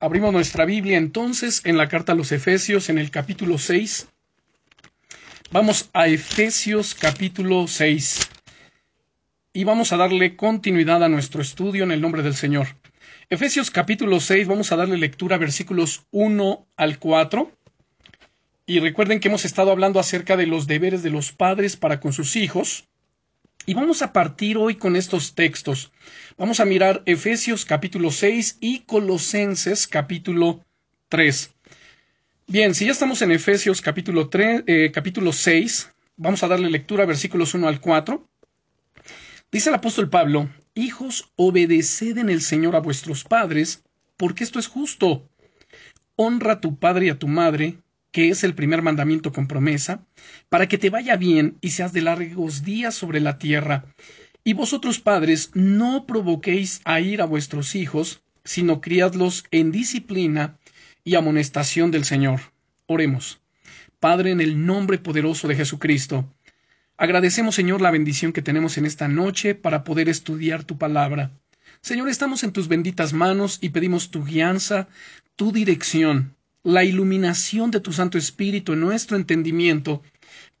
Abrimos nuestra Biblia entonces en la carta a los Efesios en el capítulo 6. Vamos a Efesios capítulo 6 y vamos a darle continuidad a nuestro estudio en el nombre del Señor. Efesios capítulo 6 vamos a darle lectura versículos 1 al 4. Y recuerden que hemos estado hablando acerca de los deberes de los padres para con sus hijos. Y vamos a partir hoy con estos textos. Vamos a mirar Efesios capítulo 6 y Colosenses capítulo 3. Bien, si ya estamos en Efesios capítulo, 3, eh, capítulo 6, vamos a darle lectura versículos 1 al 4. Dice el apóstol Pablo, Hijos, obedeced en el Señor a vuestros padres, porque esto es justo. Honra a tu padre y a tu madre, que es el primer mandamiento con promesa, para que te vaya bien y seas de largos días sobre la tierra. Y vosotros padres no provoquéis a ir a vuestros hijos, sino criadlos en disciplina y amonestación del Señor. Oremos. Padre, en el nombre poderoso de Jesucristo, agradecemos, Señor, la bendición que tenemos en esta noche para poder estudiar tu palabra. Señor, estamos en tus benditas manos y pedimos tu guianza, tu dirección la iluminación de tu Santo Espíritu en nuestro entendimiento,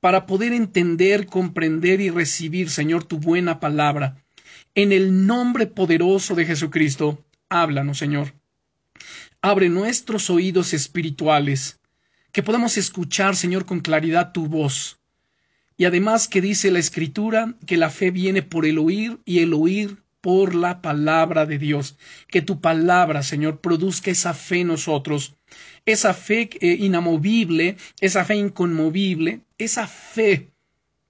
para poder entender, comprender y recibir, Señor, tu buena palabra. En el nombre poderoso de Jesucristo, háblanos, Señor. Abre nuestros oídos espirituales, que podamos escuchar, Señor, con claridad tu voz. Y además que dice la Escritura que la fe viene por el oír y el oír por la palabra de Dios. Que tu palabra, Señor, produzca esa fe en nosotros, esa fe eh, inamovible, esa fe inconmovible, esa fe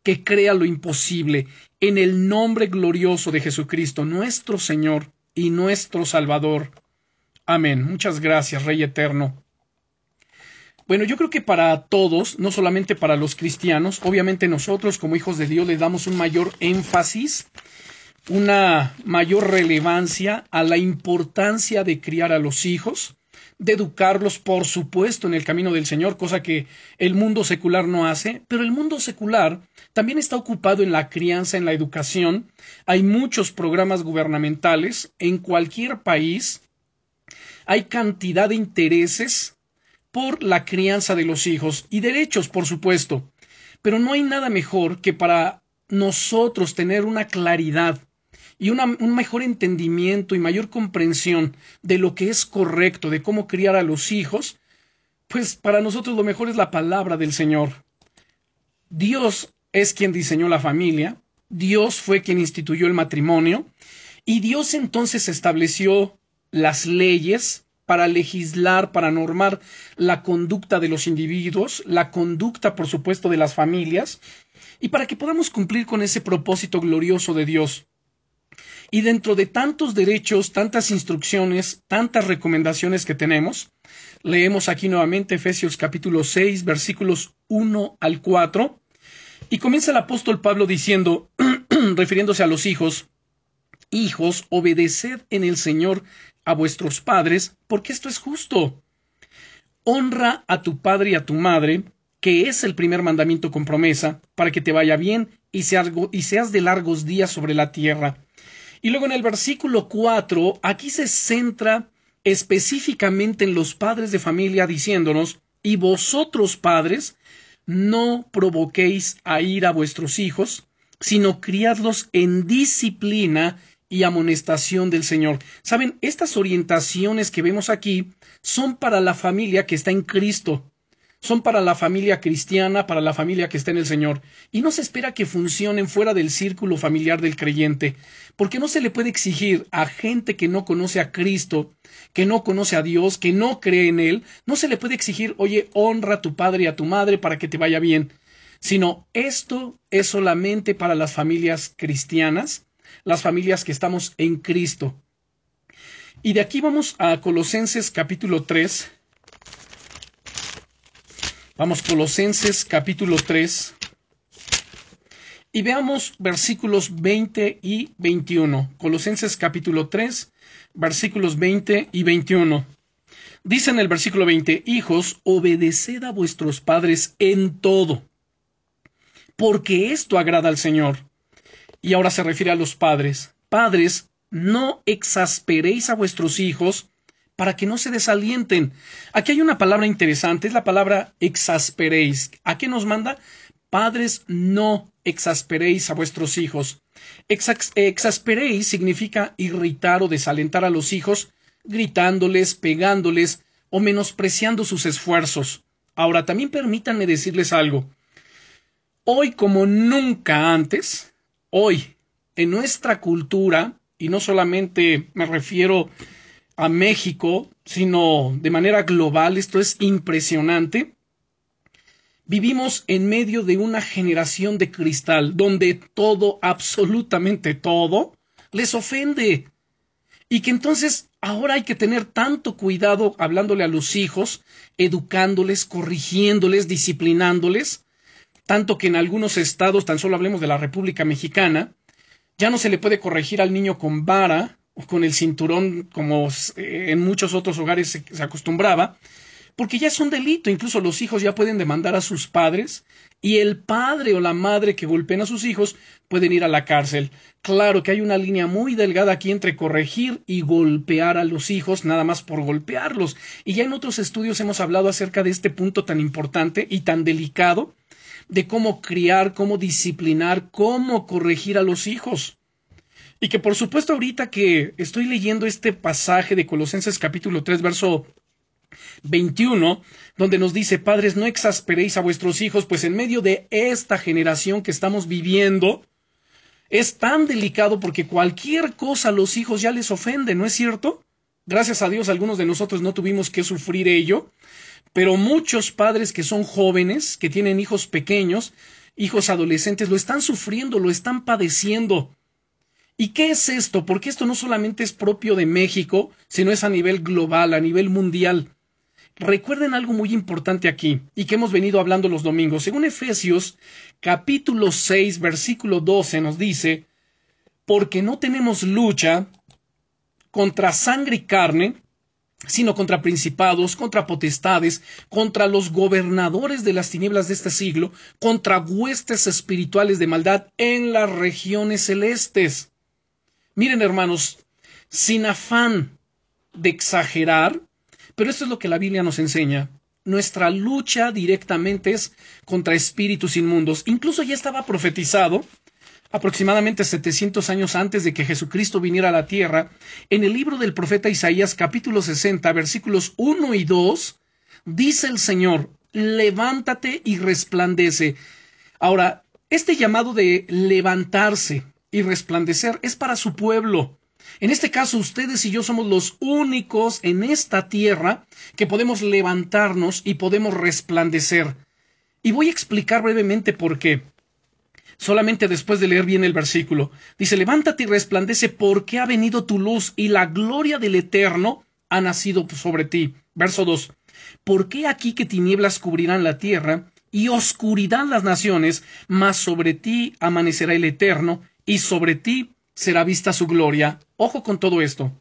que crea lo imposible, en el nombre glorioso de Jesucristo, nuestro Señor y nuestro Salvador. Amén. Muchas gracias, Rey Eterno. Bueno, yo creo que para todos, no solamente para los cristianos, obviamente nosotros como hijos de Dios le damos un mayor énfasis una mayor relevancia a la importancia de criar a los hijos, de educarlos, por supuesto, en el camino del Señor, cosa que el mundo secular no hace, pero el mundo secular también está ocupado en la crianza, en la educación. Hay muchos programas gubernamentales en cualquier país. Hay cantidad de intereses por la crianza de los hijos y derechos, por supuesto. Pero no hay nada mejor que para nosotros tener una claridad y un mejor entendimiento y mayor comprensión de lo que es correcto, de cómo criar a los hijos, pues para nosotros lo mejor es la palabra del Señor. Dios es quien diseñó la familia, Dios fue quien instituyó el matrimonio, y Dios entonces estableció las leyes para legislar, para normar la conducta de los individuos, la conducta, por supuesto, de las familias, y para que podamos cumplir con ese propósito glorioso de Dios. Y dentro de tantos derechos, tantas instrucciones, tantas recomendaciones que tenemos, leemos aquí nuevamente Efesios capítulo 6, versículos 1 al 4, y comienza el apóstol Pablo diciendo, refiriéndose a los hijos, Hijos, obedeced en el Señor a vuestros padres, porque esto es justo. Honra a tu padre y a tu madre, que es el primer mandamiento con promesa, para que te vaya bien y seas de largos días sobre la tierra y luego en el versículo 4, aquí se centra específicamente en los padres de familia diciéndonos, y vosotros padres, no provoquéis a ir a vuestros hijos, sino criadlos en disciplina y amonestación del Señor. Saben, estas orientaciones que vemos aquí son para la familia que está en Cristo son para la familia cristiana, para la familia que está en el Señor, y no se espera que funcionen fuera del círculo familiar del creyente, porque no se le puede exigir a gente que no conoce a Cristo, que no conoce a Dios, que no cree en Él, no se le puede exigir, oye, honra a tu padre y a tu madre para que te vaya bien, sino esto es solamente para las familias cristianas, las familias que estamos en Cristo. Y de aquí vamos a Colosenses capítulo 3, Vamos, Colosenses capítulo 3. Y veamos versículos 20 y 21. Colosenses capítulo 3, versículos 20 y 21. Dice en el versículo 20, Hijos, obedeced a vuestros padres en todo, porque esto agrada al Señor. Y ahora se refiere a los padres. Padres, no exasperéis a vuestros hijos, para que no se desalienten. Aquí hay una palabra interesante, es la palabra exasperéis. ¿A qué nos manda? Padres, no exasperéis a vuestros hijos. exasperéis significa irritar o desalentar a los hijos, gritándoles, pegándoles o menospreciando sus esfuerzos. Ahora, también permítanme decirles algo. Hoy como nunca antes, hoy, en nuestra cultura, y no solamente me refiero a México, sino de manera global, esto es impresionante. Vivimos en medio de una generación de cristal donde todo, absolutamente todo, les ofende. Y que entonces ahora hay que tener tanto cuidado hablándole a los hijos, educándoles, corrigiéndoles, disciplinándoles, tanto que en algunos estados, tan solo hablemos de la República Mexicana, ya no se le puede corregir al niño con vara, con el cinturón como eh, en muchos otros hogares se, acostumbraba, porque ya es un delito, incluso los hijos ya pueden demandar a sus padres y el padre o la madre que golpeen a sus hijos pueden ir a la cárcel. Claro que hay una línea muy delgada aquí entre corregir y golpear a los hijos nada más por golpearlos. Y ya en otros estudios hemos hablado acerca de este punto tan importante y tan delicado de cómo criar, cómo disciplinar, cómo corregir a los hijos. Y que por supuesto ahorita que estoy leyendo este pasaje de Colosenses capítulo 3 verso 21, donde nos dice, padres, no exasperéis a vuestros hijos, pues en medio de esta generación que estamos viviendo, es tan delicado porque cualquier cosa a los hijos ya les ofende, ¿no es cierto? Gracias a Dios algunos de nosotros no tuvimos que sufrir ello, pero muchos padres que son jóvenes, que tienen hijos pequeños, hijos adolescentes, lo están sufriendo, lo están padeciendo. ¿Y qué es esto? Porque esto no solamente es propio de México, sino es a nivel global, a nivel mundial. Recuerden algo muy importante aquí y que hemos venido hablando los domingos. Según Efesios capítulo 6 versículo 12 nos dice, porque no tenemos lucha contra sangre y carne, sino contra principados, contra potestades, contra los gobernadores de las tinieblas de este siglo, contra huestes espirituales de maldad en las regiones celestes. Miren, hermanos, sin afán de exagerar, pero esto es lo que la Biblia nos enseña. Nuestra lucha directamente es contra espíritus inmundos. Incluso ya estaba profetizado aproximadamente 700 años antes de que Jesucristo viniera a la tierra, en el libro del profeta Isaías capítulo 60 versículos 1 y 2, dice el Señor, levántate y resplandece. Ahora, este llamado de levantarse y resplandecer es para su pueblo. En este caso, ustedes y yo somos los únicos en esta tierra que podemos levantarnos y podemos resplandecer. Y voy a explicar brevemente por qué. Solamente después de leer bien el versículo. Dice, levántate y resplandece porque ha venido tu luz y la gloria del Eterno ha nacido sobre ti. Verso 2. ¿Por qué aquí que tinieblas cubrirán la tierra y oscuridad las naciones, mas sobre ti amanecerá el Eterno y sobre ti será vista su gloria. Ojo con todo esto.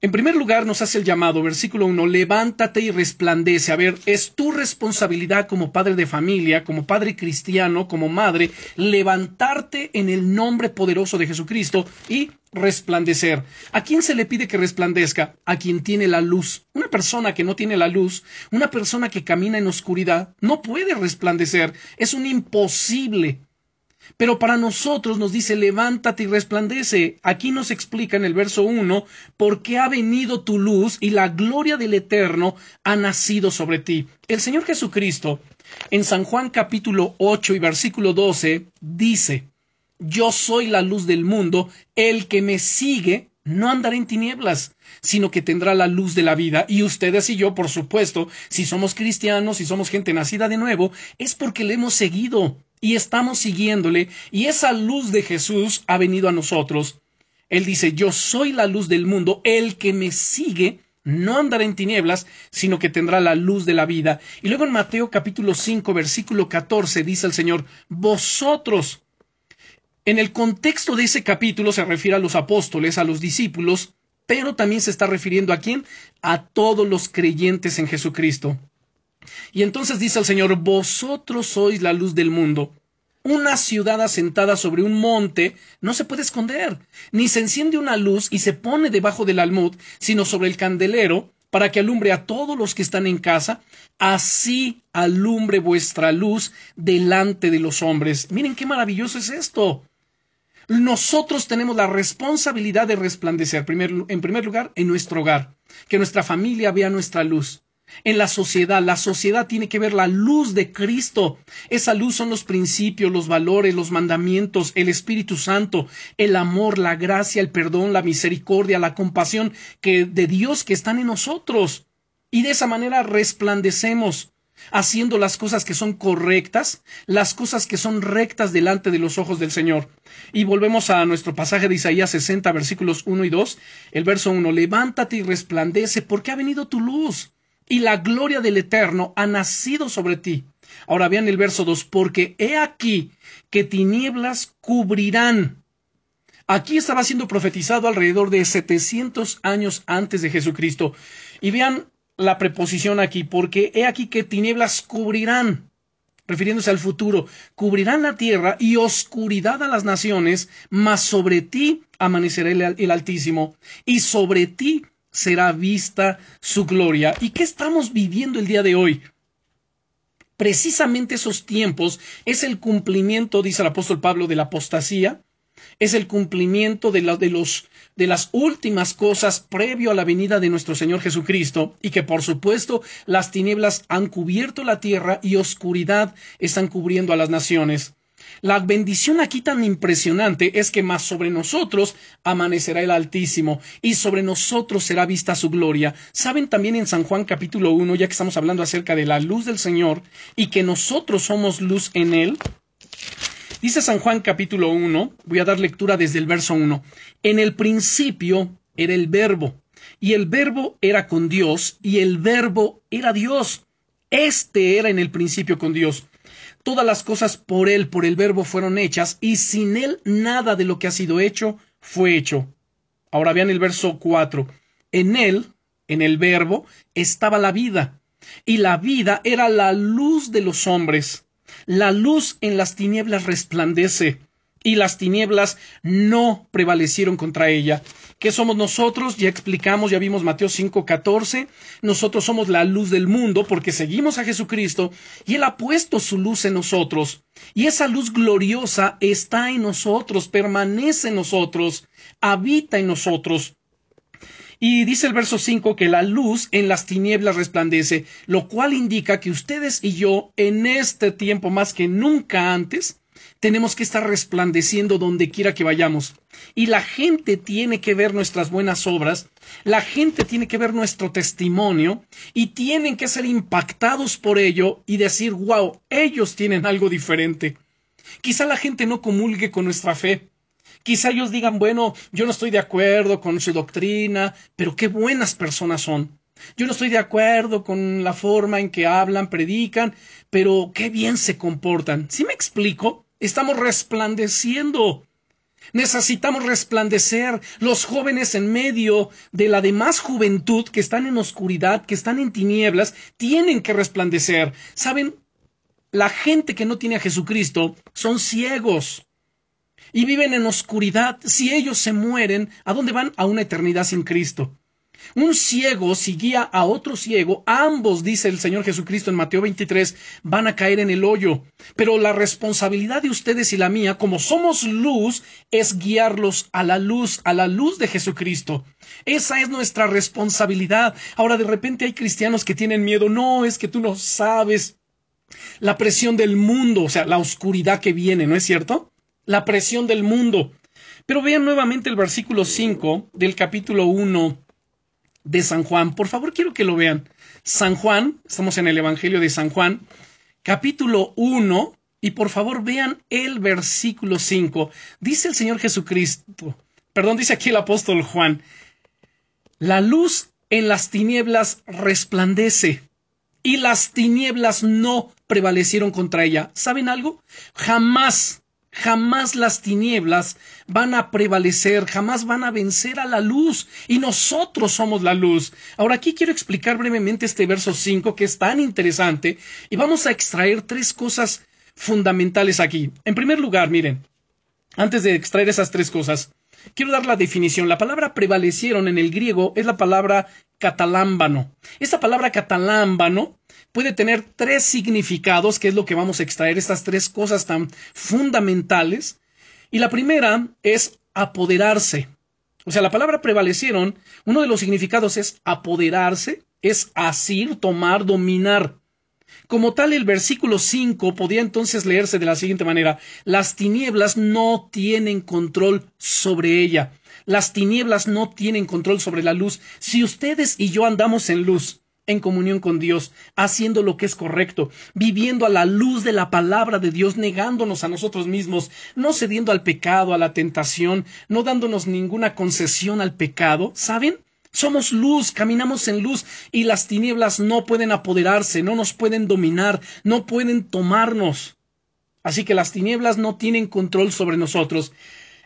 En primer lugar, nos hace el llamado, versículo 1, levántate y resplandece. A ver, es tu responsabilidad como padre de familia, como padre cristiano, como madre, levantarte en el nombre poderoso de Jesucristo y resplandecer. ¿A quién se le pide que resplandezca? A quien tiene la luz. Una persona que no tiene la luz, una persona que camina en oscuridad, no puede resplandecer. Es un imposible. Pero para nosotros nos dice, levántate y resplandece. Aquí nos explica en el verso 1, porque ha venido tu luz y la gloria del Eterno ha nacido sobre ti. El Señor Jesucristo, en San Juan capítulo 8 y versículo 12, dice, yo soy la luz del mundo, el que me sigue no andará en tinieblas, sino que tendrá la luz de la vida. Y ustedes y yo, por supuesto, si somos cristianos, si somos gente nacida de nuevo, es porque le hemos seguido y estamos siguiéndole y esa luz de Jesús ha venido a nosotros. Él dice, yo soy la luz del mundo, el que me sigue no andará en tinieblas, sino que tendrá la luz de la vida. Y luego en Mateo capítulo 5, versículo 14 dice el Señor, vosotros. En el contexto de ese capítulo se refiere a los apóstoles, a los discípulos, pero también se está refiriendo a quién? A todos los creyentes en Jesucristo. Y entonces dice el Señor, vosotros sois la luz del mundo. Una ciudad asentada sobre un monte no se puede esconder, ni se enciende una luz y se pone debajo del almud, sino sobre el candelero, para que alumbre a todos los que están en casa, así alumbre vuestra luz delante de los hombres. Miren qué maravilloso es esto. Nosotros tenemos la responsabilidad de resplandecer, en primer lugar, en nuestro hogar, que nuestra familia vea nuestra luz en la sociedad. La sociedad tiene que ver la luz de Cristo. Esa luz son los principios, los valores, los mandamientos, el Espíritu Santo, el amor, la gracia, el perdón, la misericordia, la compasión que de Dios que están en nosotros. Y de esa manera resplandecemos haciendo las cosas que son correctas, las cosas que son rectas delante de los ojos del Señor. Y volvemos a nuestro pasaje de Isaías 60, versículos 1 y 2, el verso 1, levántate y resplandece, porque ha venido tu luz y la gloria del Eterno ha nacido sobre ti. Ahora vean el verso 2, porque he aquí que tinieblas cubrirán. Aquí estaba siendo profetizado alrededor de 700 años antes de Jesucristo. Y vean la preposición aquí, porque he aquí que tinieblas cubrirán, refiriéndose al futuro, cubrirán la tierra y oscuridad a las naciones, mas sobre ti amanecerá el, el Altísimo, y sobre ti será vista su gloria. ¿Y qué estamos viviendo el día de hoy? Precisamente esos tiempos es el cumplimiento, dice el apóstol Pablo, de la apostasía, es el cumplimiento de, de, los, de las últimas cosas previo a la venida de nuestro Señor Jesucristo, y que por supuesto las tinieblas han cubierto la tierra y oscuridad están cubriendo a las naciones. La bendición aquí tan impresionante es que más sobre nosotros amanecerá el Altísimo y sobre nosotros será vista su gloria. Saben también en San Juan capítulo 1, ya que estamos hablando acerca de la luz del Señor y que nosotros somos luz en Él. Dice San Juan capítulo 1, voy a dar lectura desde el verso 1. En el principio era el verbo, y el verbo era con Dios, y el verbo era Dios. Este era en el principio con Dios. Todas las cosas por Él, por el Verbo, fueron hechas, y sin Él nada de lo que ha sido hecho fue hecho. Ahora vean el verso 4. En Él, en el Verbo, estaba la vida, y la vida era la luz de los hombres. La luz en las tinieblas resplandece, y las tinieblas no prevalecieron contra ella. ¿Qué somos nosotros? Ya explicamos, ya vimos Mateo 5:14. Nosotros somos la luz del mundo porque seguimos a Jesucristo y Él ha puesto su luz en nosotros. Y esa luz gloriosa está en nosotros, permanece en nosotros, habita en nosotros. Y dice el verso 5 que la luz en las tinieblas resplandece, lo cual indica que ustedes y yo en este tiempo más que nunca antes tenemos que estar resplandeciendo donde quiera que vayamos. Y la gente tiene que ver nuestras buenas obras, la gente tiene que ver nuestro testimonio y tienen que ser impactados por ello y decir, wow, ellos tienen algo diferente. Quizá la gente no comulgue con nuestra fe. Quizá ellos digan, bueno, yo no estoy de acuerdo con su doctrina, pero qué buenas personas son. Yo no estoy de acuerdo con la forma en que hablan, predican, pero qué bien se comportan. ¿Sí me explico? Estamos resplandeciendo. Necesitamos resplandecer. Los jóvenes en medio de la demás juventud que están en oscuridad, que están en tinieblas, tienen que resplandecer. ¿Saben? La gente que no tiene a Jesucristo son ciegos y viven en oscuridad. Si ellos se mueren, ¿a dónde van? A una eternidad sin Cristo. Un ciego, si guía a otro ciego, ambos, dice el Señor Jesucristo en Mateo 23, van a caer en el hoyo. Pero la responsabilidad de ustedes y la mía, como somos luz, es guiarlos a la luz, a la luz de Jesucristo. Esa es nuestra responsabilidad. Ahora de repente hay cristianos que tienen miedo. No, es que tú no sabes la presión del mundo, o sea, la oscuridad que viene, ¿no es cierto? La presión del mundo. Pero vean nuevamente el versículo 5 del capítulo 1 de San Juan. Por favor, quiero que lo vean. San Juan, estamos en el Evangelio de San Juan, capítulo 1, y por favor vean el versículo 5. Dice el Señor Jesucristo, perdón, dice aquí el apóstol Juan, la luz en las tinieblas resplandece y las tinieblas no prevalecieron contra ella. ¿Saben algo? Jamás Jamás las tinieblas van a prevalecer, jamás van a vencer a la luz, y nosotros somos la luz. Ahora aquí quiero explicar brevemente este verso 5 que es tan interesante, y vamos a extraer tres cosas fundamentales aquí. En primer lugar, miren, antes de extraer esas tres cosas, quiero dar la definición. La palabra prevalecieron en el griego es la palabra catalámbano. Esta palabra catalámbano puede tener tres significados, que es lo que vamos a extraer, estas tres cosas tan fundamentales. Y la primera es apoderarse. O sea, la palabra prevalecieron, uno de los significados es apoderarse, es asir, tomar, dominar. Como tal, el versículo 5 podía entonces leerse de la siguiente manera, las tinieblas no tienen control sobre ella. Las tinieblas no tienen control sobre la luz. Si ustedes y yo andamos en luz, en comunión con Dios, haciendo lo que es correcto, viviendo a la luz de la palabra de Dios, negándonos a nosotros mismos, no cediendo al pecado, a la tentación, no dándonos ninguna concesión al pecado, ¿saben? Somos luz, caminamos en luz y las tinieblas no pueden apoderarse, no nos pueden dominar, no pueden tomarnos. Así que las tinieblas no tienen control sobre nosotros.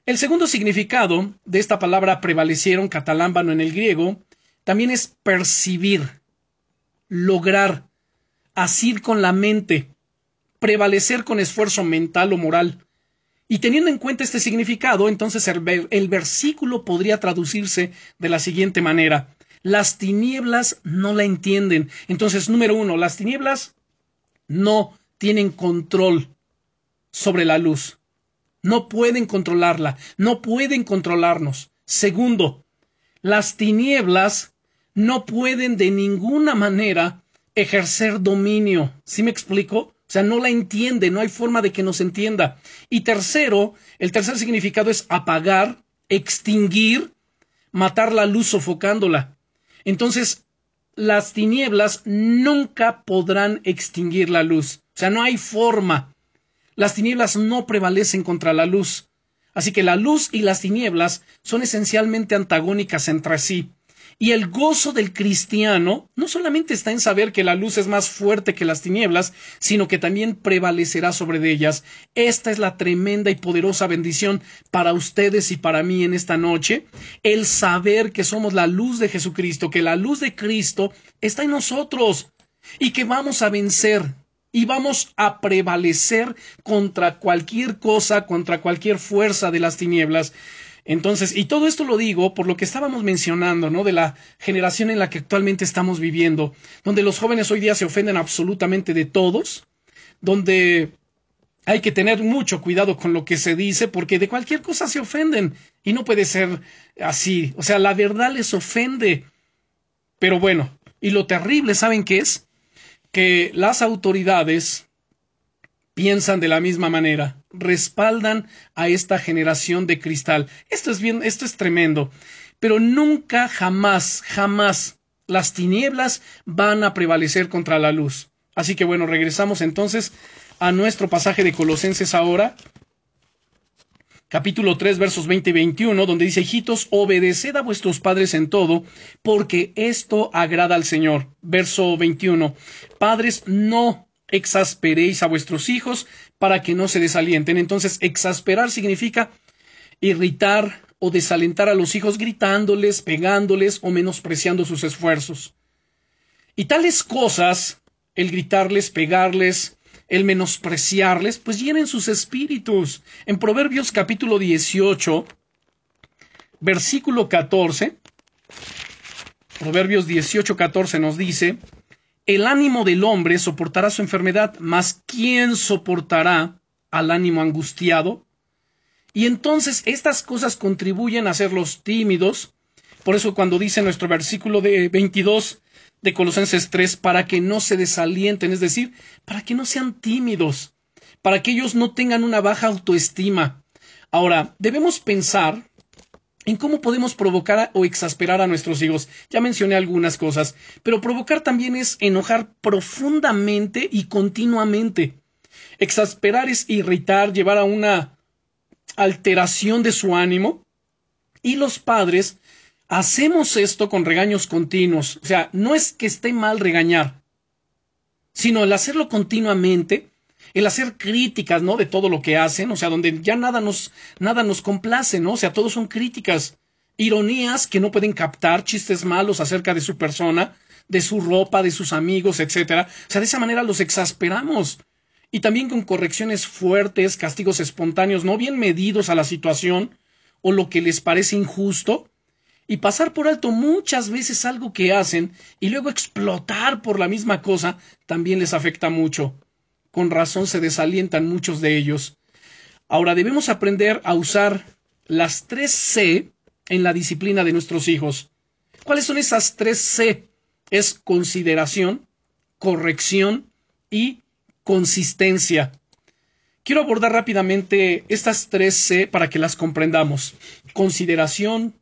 El segundo significado de esta palabra prevalecieron catalámbano en el griego también es percibir lograr, asir con la mente, prevalecer con esfuerzo mental o moral. Y teniendo en cuenta este significado, entonces el, el, versículo podría traducirse de la siguiente manera. Las tinieblas no la entienden. Entonces, número uno, las tinieblas no tienen control sobre la luz. No pueden controlarla, no pueden controlarnos. Segundo, las tinieblas no pueden de ninguna manera ejercer dominio. ¿Sí me explico? O sea, no la entiende, no hay forma de que nos entienda. Y tercero, el tercer significado es apagar, extinguir, matar la luz sofocándola. Entonces, las tinieblas nunca podrán extinguir la luz. O sea, no hay forma. Las tinieblas no prevalecen contra la luz. Así que la luz y las tinieblas son esencialmente antagónicas entre sí. Y el gozo del cristiano no solamente está en saber que la luz es más fuerte que las tinieblas, sino que también prevalecerá sobre ellas. Esta es la tremenda y poderosa bendición para ustedes y para mí en esta noche, el saber que somos la luz de Jesucristo, que la luz de Cristo está en nosotros y que vamos a vencer y vamos a prevalecer contra cualquier cosa, contra cualquier fuerza de las tinieblas. Entonces, y todo esto lo digo por lo que estábamos mencionando, ¿no? De la generación en la que actualmente estamos viviendo, donde los jóvenes hoy día se ofenden absolutamente de todos, donde hay que tener mucho cuidado con lo que se dice, porque de cualquier cosa se ofenden, y no puede ser así. O sea, la verdad les ofende. Pero bueno, y lo terrible, ¿saben qué es? Que las autoridades piensan de la misma manera, respaldan a esta generación de cristal. Esto es bien, esto es tremendo. Pero nunca, jamás, jamás las tinieblas van a prevalecer contra la luz. Así que bueno, regresamos entonces a nuestro pasaje de Colosenses ahora, capítulo 3, versos 20 y 21, donde dice, hijitos, obedeced a vuestros padres en todo, porque esto agrada al Señor. Verso 21, padres, no exasperéis a vuestros hijos para que no se desalienten. Entonces, exasperar significa irritar o desalentar a los hijos gritándoles, pegándoles o menospreciando sus esfuerzos. Y tales cosas, el gritarles, pegarles, el menospreciarles, pues llenen sus espíritus. En Proverbios capítulo 18, versículo 14, Proverbios 18, 14 nos dice, el ánimo del hombre soportará su enfermedad, mas ¿quién soportará al ánimo angustiado? Y entonces estas cosas contribuyen a hacerlos tímidos. Por eso cuando dice nuestro versículo de 22 de Colosenses 3, para que no se desalienten, es decir, para que no sean tímidos, para que ellos no tengan una baja autoestima. Ahora, debemos pensar en cómo podemos provocar o exasperar a nuestros hijos. Ya mencioné algunas cosas, pero provocar también es enojar profundamente y continuamente. Exasperar es irritar, llevar a una alteración de su ánimo. Y los padres hacemos esto con regaños continuos. O sea, no es que esté mal regañar, sino el hacerlo continuamente el hacer críticas, ¿no? De todo lo que hacen, o sea, donde ya nada nos, nada nos complace, ¿no? O sea, todos son críticas, ironías que no pueden captar, chistes malos acerca de su persona, de su ropa, de sus amigos, etcétera. O sea, de esa manera los exasperamos. y también con correcciones fuertes, castigos espontáneos no bien medidos a la situación o lo que les parece injusto, y pasar por alto muchas veces algo que hacen y luego explotar por la misma cosa también les afecta mucho. Con razón se desalientan muchos de ellos. Ahora debemos aprender a usar las tres C en la disciplina de nuestros hijos. ¿Cuáles son esas tres C? Es consideración, corrección y consistencia. Quiero abordar rápidamente estas tres C para que las comprendamos. Consideración,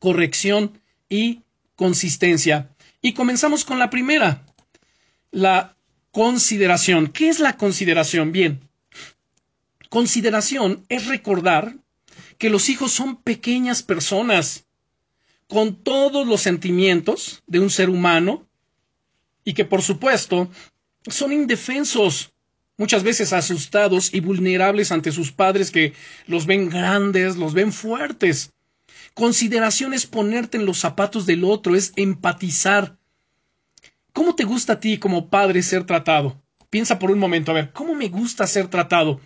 corrección y consistencia. Y comenzamos con la primera, la consideración. ¿Qué es la consideración? Bien, consideración es recordar que los hijos son pequeñas personas con todos los sentimientos de un ser humano y que por supuesto son indefensos, muchas veces asustados y vulnerables ante sus padres que los ven grandes, los ven fuertes. Consideración es ponerte en los zapatos del otro, es empatizar. ¿Cómo te gusta a ti como padre ser tratado? Piensa por un momento, a ver, ¿cómo me gusta ser tratado?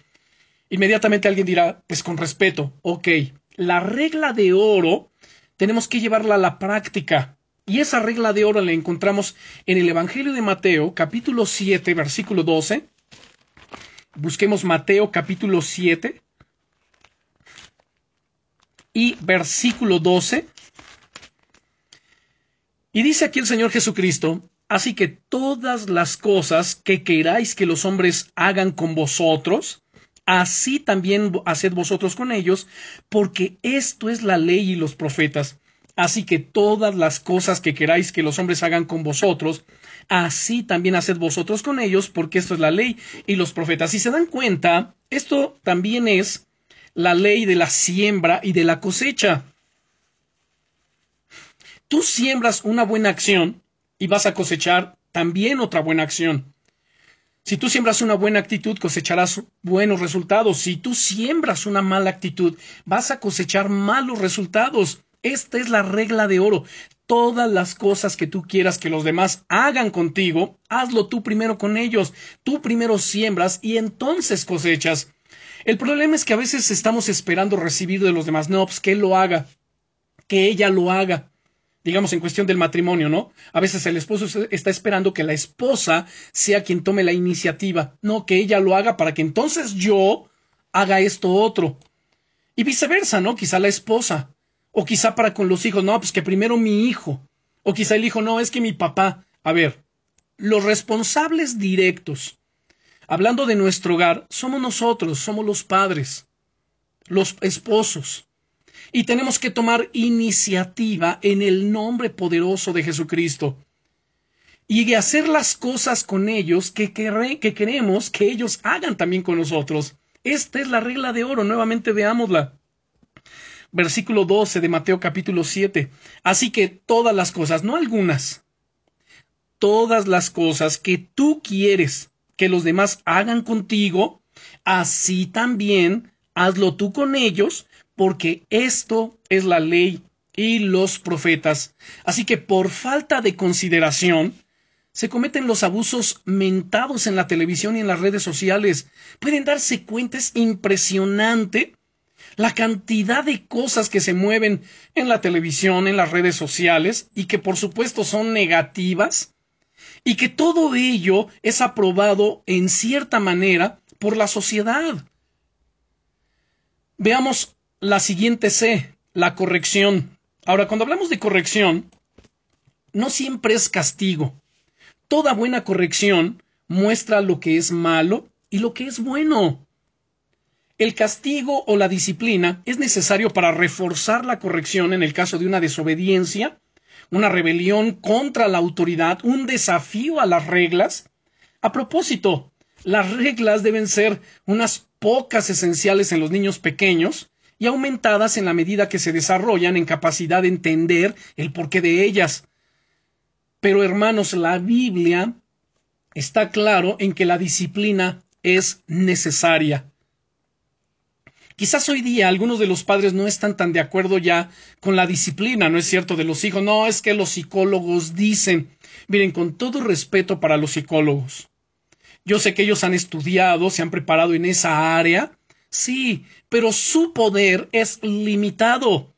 Inmediatamente alguien dirá, pues con respeto, ok, la regla de oro tenemos que llevarla a la práctica. Y esa regla de oro la encontramos en el Evangelio de Mateo, capítulo 7, versículo 12. Busquemos Mateo, capítulo 7 y versículo 12. Y dice aquí el Señor Jesucristo, así que todas las cosas que queráis que los hombres hagan con vosotros, así también haced vosotros con ellos, porque esto es la ley y los profetas. Así que todas las cosas que queráis que los hombres hagan con vosotros, así también haced vosotros con ellos, porque esto es la ley y los profetas. Si se dan cuenta, esto también es la ley de la siembra y de la cosecha. Tú siembras una buena acción y vas a cosechar también otra buena acción. Si tú siembras una buena actitud, cosecharás buenos resultados. Si tú siembras una mala actitud, vas a cosechar malos resultados. Esta es la regla de oro. Todas las cosas que tú quieras que los demás hagan contigo, hazlo tú primero con ellos. Tú primero siembras y entonces cosechas. El problema es que a veces estamos esperando recibir de los demás. No, pues que él lo haga, que ella lo haga digamos, en cuestión del matrimonio, ¿no? A veces el esposo está esperando que la esposa sea quien tome la iniciativa, no que ella lo haga para que entonces yo haga esto otro. Y viceversa, ¿no? Quizá la esposa. O quizá para con los hijos, no, pues que primero mi hijo. O quizá el hijo, no, es que mi papá. A ver, los responsables directos, hablando de nuestro hogar, somos nosotros, somos los padres, los esposos y tenemos que tomar iniciativa en el nombre poderoso de Jesucristo y hacer las cosas con ellos que, que queremos que ellos hagan también con nosotros. Esta es la regla de oro, nuevamente veámosla. Versículo 12 de Mateo capítulo 7. Así que todas las cosas, no algunas, todas las cosas que tú quieres que los demás hagan contigo, así también hazlo tú con ellos, porque esto es la ley y los profetas. Así que por falta de consideración, se cometen los abusos mentados en la televisión y en las redes sociales. Pueden darse cuenta, es impresionante la cantidad de cosas que se mueven en la televisión, en las redes sociales, y que por supuesto son negativas, y que todo ello es aprobado en cierta manera por la sociedad. Veamos la siguiente C, la corrección. Ahora, cuando hablamos de corrección, no siempre es castigo. Toda buena corrección muestra lo que es malo y lo que es bueno. El castigo o la disciplina es necesario para reforzar la corrección en el caso de una desobediencia, una rebelión contra la autoridad, un desafío a las reglas. A propósito, las reglas deben ser unas pocas esenciales en los niños pequeños y aumentadas en la medida que se desarrollan en capacidad de entender el porqué de ellas. Pero hermanos, la Biblia está claro en que la disciplina es necesaria. Quizás hoy día algunos de los padres no están tan de acuerdo ya con la disciplina, ¿no es cierto?, de los hijos. No, es que los psicólogos dicen, miren, con todo respeto para los psicólogos, Yo sé que ellos han estudiado, se han preparado en esa área, sí, pero su poder es limitado.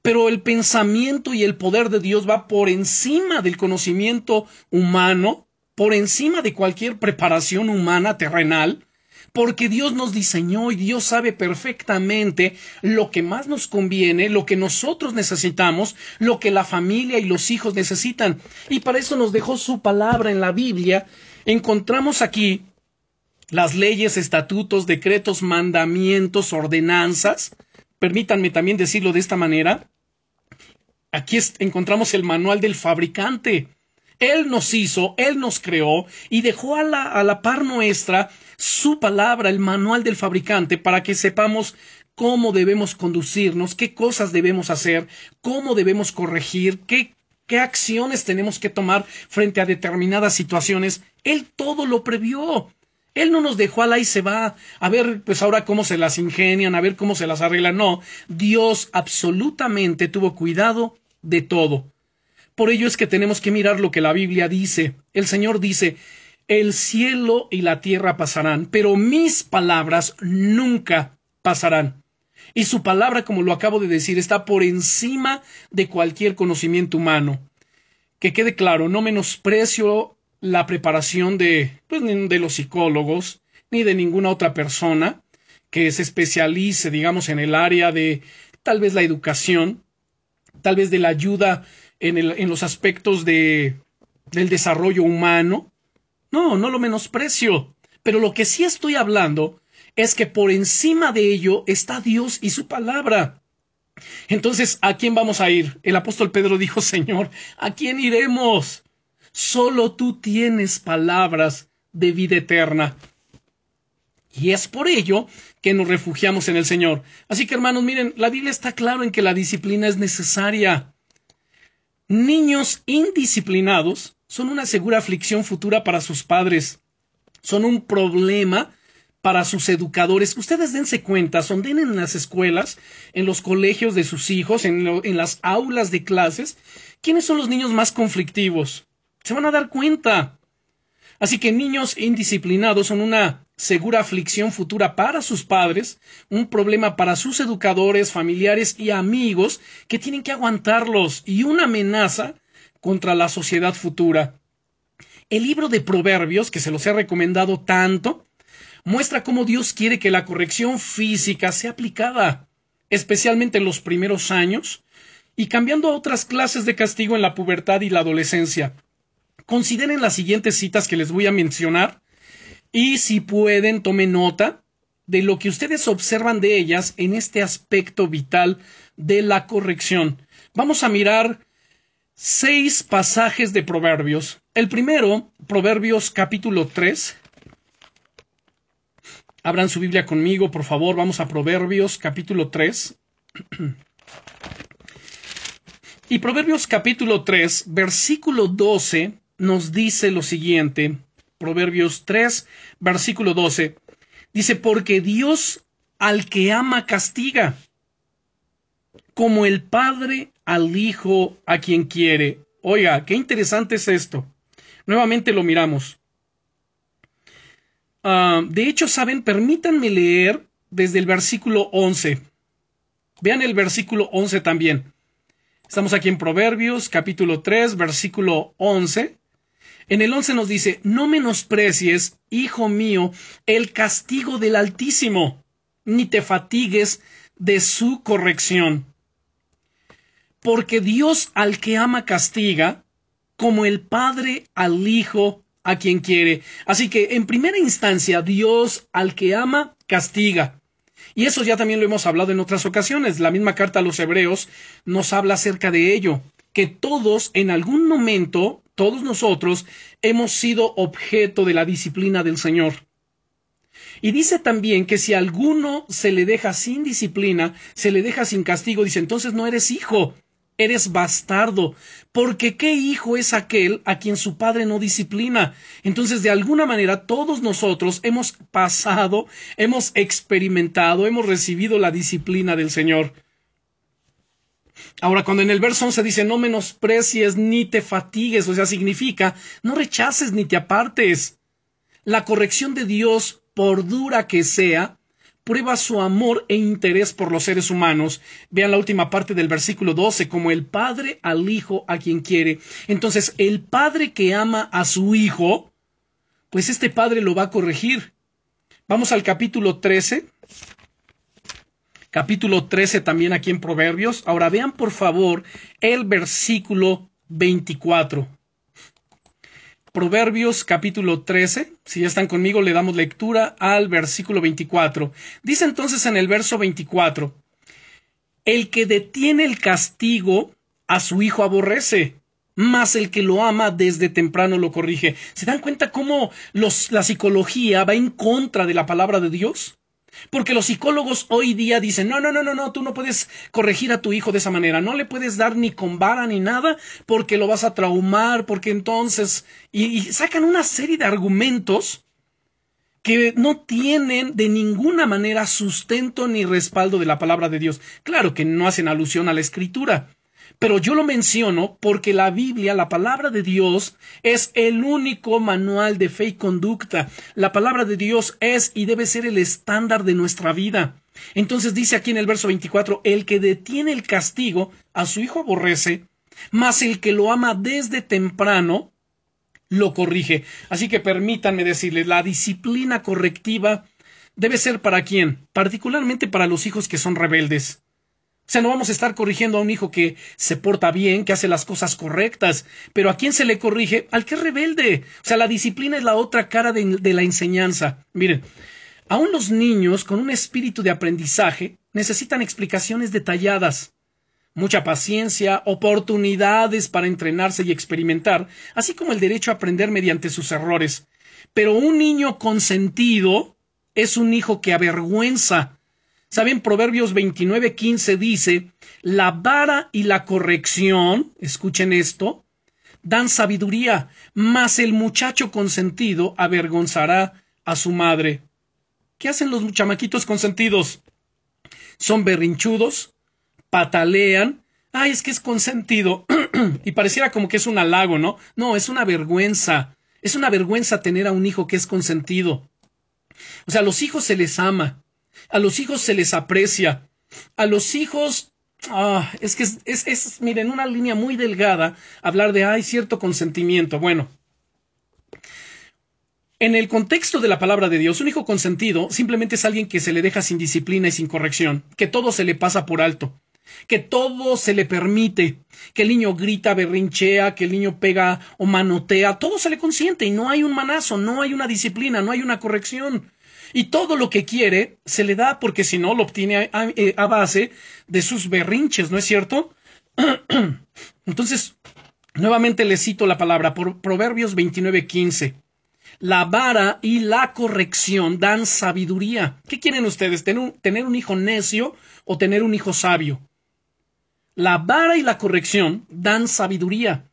Pero el pensamiento y el poder de Dios va por encima del conocimiento humano, por encima de cualquier preparación humana terrenal, porque Dios nos diseñó y Dios sabe perfectamente lo que más nos conviene, lo que nosotros necesitamos, lo que la familia y los hijos necesitan. Y para eso nos dejó su palabra en la Biblia. Encontramos aquí las leyes, estatutos, decretos, mandamientos, ordenanzas. Permítanme también decirlo de esta manera. Aquí encontramos el manual del fabricante. Él nos hizo, Él nos creó y dejó a la, a la par nuestra su palabra, el manual del fabricante, para que sepamos cómo debemos conducirnos, qué cosas debemos hacer, cómo debemos corregir, qué, qué acciones tenemos que tomar frente a determinadas situaciones. Él todo lo previó. Él no nos dejó a la y se va a ver, pues ahora cómo se las ingenian, a ver cómo se las arreglan. No, Dios absolutamente tuvo cuidado de todo. Por ello es que tenemos que mirar lo que la Biblia dice. El Señor dice, el cielo y la tierra pasarán, pero mis palabras nunca pasarán. Y su palabra, como lo acabo de decir, está por encima de cualquier conocimiento humano. Que quede claro, no menosprecio la preparación de, pues, de los psicólogos, ni de ninguna otra persona que se especialice, digamos, en el área de tal vez la educación, tal vez de la ayuda en, los aspectos de, del desarrollo humano. No, no lo menosprecio. Pero lo que sí estoy hablando es que por encima de ello está Dios y su palabra. Entonces, ¿a quién vamos a ir? El apóstol Pedro dijo, Señor, ¿a quién iremos? Solo tú tienes palabras de vida eterna. Y es por ello que nos refugiamos en el Señor. Así que, hermanos, miren, la Biblia está claro en que la disciplina es necesaria. Niños indisciplinados son una segura aflicción futura para sus padres. Son un problema para sus educadores. Ustedes dense cuenta, den en las escuelas, en los colegios de sus hijos, en, en las aulas de clases, quiénes son los niños más conflictivos. Se van a dar cuenta. Así que niños indisciplinados son una segura aflicción futura para sus padres, un problema para sus educadores, familiares y amigos que tienen que aguantarlos y una amenaza contra la sociedad futura. El libro de Proverbios, que se los he recomendado tanto, muestra cómo Dios quiere que la corrección física sea aplicada, especialmente en los primeros años, y cambiando a otras clases de castigo en la pubertad y la adolescencia. Consideren las siguientes citas que les voy a mencionar y si pueden, tomen nota de lo que ustedes observan de ellas en este aspecto vital de la corrección. Vamos a mirar seis pasajes de Proverbios. El primero, Proverbios capítulo 3. Abran su Biblia conmigo, por favor. Vamos a Proverbios capítulo 3. Y Proverbios capítulo 3, versículo 12, nos dice lo siguiente. Proverbios 3, versículo 12. Dice, porque Dios al que ama castiga, como el Padre al Hijo a quien quiere. Oiga, qué interesante es esto. Nuevamente lo miramos. Ah, de hecho, saben, permítanme leer desde el versículo 11. Vean el versículo 11 también. Estamos aquí en Proverbios, capítulo 3, versículo 11. En el 11 nos dice, no menosprecies, hijo mío, el castigo del Altísimo, ni te fatigues de su corrección. Porque Dios al que ama castiga, como el Padre al Hijo a quien quiere. Así que, en primera instancia, Dios al que ama castiga. Y eso ya también lo hemos hablado en otras ocasiones. La misma carta a los hebreos nos habla acerca de ello, que todos en algún momento todos nosotros hemos sido objeto de la disciplina del Señor. Y dice también que si a alguno se le deja sin disciplina, se le deja sin castigo, dice entonces no eres hijo, eres bastardo, porque ¿qué hijo es aquel a quien su padre no disciplina? Entonces, de alguna manera, todos nosotros hemos pasado, hemos experimentado, hemos recibido la disciplina del Señor. Ahora, cuando en el verso 11 dice no menosprecies ni te fatigues, o sea, significa no rechaces ni te apartes. La corrección de Dios, por dura que sea, prueba su amor e interés por los seres humanos. Vean la última parte del versículo 12, como el padre al hijo a quien quiere. Entonces, el padre que ama a su hijo, pues este padre lo va a corregir. Vamos al capítulo 13. Capítulo 13 también aquí en Proverbios. Ahora vean por favor el versículo 24. Proverbios capítulo 13. Si ya están conmigo, le damos lectura al versículo 24. Dice entonces en el verso 24, el que detiene el castigo a su hijo aborrece, mas el que lo ama desde temprano lo corrige. ¿Se dan cuenta cómo los, la psicología va en contra de la palabra de Dios? Porque los psicólogos hoy día dicen, no, no, no, no, no, tú no puedes corregir a tu hijo de esa manera, no le puedes dar ni con vara ni nada porque lo vas a traumar, porque entonces, y, y sacan una serie de argumentos que no tienen de ninguna manera sustento ni respaldo de la palabra de Dios. Claro que no hacen alusión a la escritura, pero yo lo menciono porque la Biblia, la palabra de Dios, es el único manual de fe y conducta. La palabra de Dios es y debe ser el estándar de nuestra vida. Entonces dice aquí en el verso 24, el que detiene el castigo a su hijo aborrece, mas el que lo ama desde temprano lo corrige. Así que permítanme decirles, la disciplina correctiva debe ser para quién? Particularmente para los hijos que son rebeldes. O sea, no vamos a estar corrigiendo a un hijo que se porta bien, que hace las cosas correctas, pero ¿a quién se le corrige? Al que es rebelde. O sea, la disciplina es la otra cara de, la enseñanza. Miren, aún los niños con un espíritu de aprendizaje necesitan explicaciones detalladas, mucha paciencia, oportunidades para entrenarse y experimentar, así como el derecho a aprender mediante sus errores. Pero un niño consentido es un hijo que avergüenza Saben, Proverbios 29:15 dice, la vara y la corrección, escuchen esto, dan sabiduría, mas el muchacho consentido avergonzará a su madre. ¿Qué hacen los chamaquitos consentidos? Son berrinchudos, patalean, ay, es que es consentido, y pareciera como que es un halago, ¿no? No, es una vergüenza, es una vergüenza tener a un hijo que es consentido. O sea, a los hijos se les ama, a los hijos se les aprecia. A los hijos Ah, es que es, es, es, miren, una línea muy delgada hablar de hay cierto consentimiento. Bueno, en el contexto de la palabra de Dios, un hijo consentido simplemente es alguien que se le deja sin disciplina y sin corrección, que todo se le pasa por alto, que todo se le permite, que el niño grita, berrinchea, que el niño pega o manotea, todo se le consiente y no hay un manazo, no hay una disciplina, no hay una corrección. Y todo lo que quiere se le da porque si no lo obtiene a, eh, base de sus berrinches, ¿no es cierto? Entonces, nuevamente le cito la palabra por Proverbios 29:15. La vara y la corrección dan sabiduría. ¿Qué quieren ustedes? ¿Tener un, ¿Tener un hijo necio o tener un hijo sabio? La vara y la corrección dan sabiduría,